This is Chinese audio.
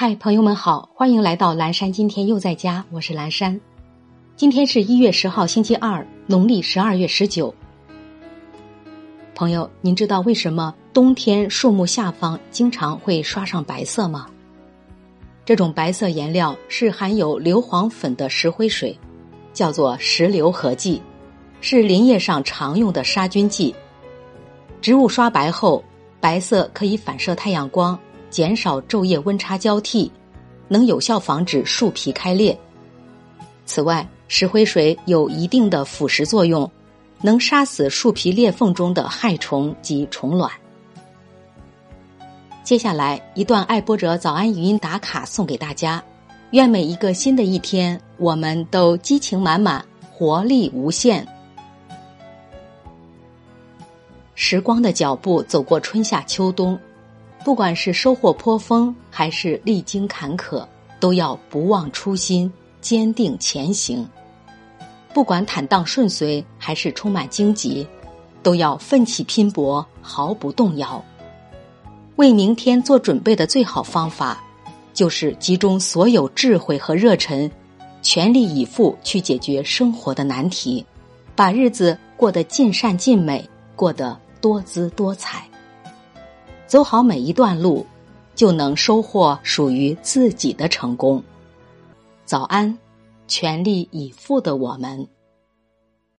嗨，朋友们好，欢迎来到蓝山。今天又在家，我是蓝山。今天是一月十号，星期二，农历十二月十九。朋友，您知道为什么冬天树木下方经常会刷上白色吗？这种白色颜料是含有硫磺粉的石灰水，叫做石硫合剂，是林业上常用的杀菌剂。植物刷白后，白色可以反射太阳光。减少昼夜温差交替，能有效防止树皮开裂。此外，石灰水有一定的腐蚀作用，能杀死树皮裂缝中的害虫及虫卵。接下来一段爱播者早安语音打卡送给大家，愿每一个新的一天，我们都激情满满，活力无限。时光的脚步走过春夏秋冬。不管是收获颇丰，还是历经坎坷，都要不忘初心，坚定前行。不管坦荡顺遂，还是充满荆棘，都要奋起拼搏，毫不动摇。为明天做准备的最好方法，就是集中所有智慧和热忱，全力以赴去解决生活的难题，把日子过得尽善尽美，过得多姿多彩。走好每一段路，就能收获属于自己的成功。早安，全力以赴的我们。